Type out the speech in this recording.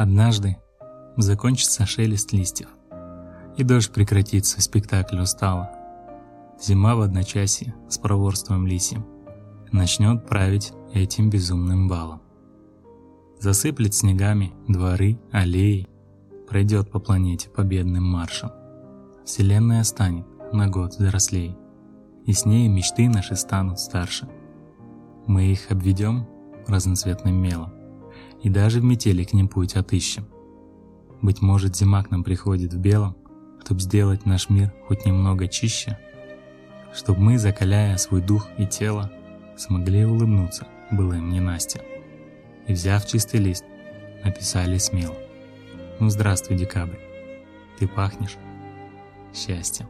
Однажды закончится шелест листьев, и дождь прекратится, спектакль устала. Зима в одночасье с проворством лисьем начнет править этим безумным балом. Засыплет снегами дворы, аллеи, пройдет по планете победным маршем. Вселенная станет на год взрослей, и с ней мечты наши станут старше. Мы их обведем разноцветным мелом, и даже в метели к ним путь отыщем. Быть может, зима к нам приходит в белом, чтоб сделать наш мир хоть немного чище, чтоб мы, закаляя свой дух и тело, смогли улыбнуться былым ненастьем. И взяв чистый лист, написали смело. Ну здравствуй, декабрь, ты пахнешь счастьем.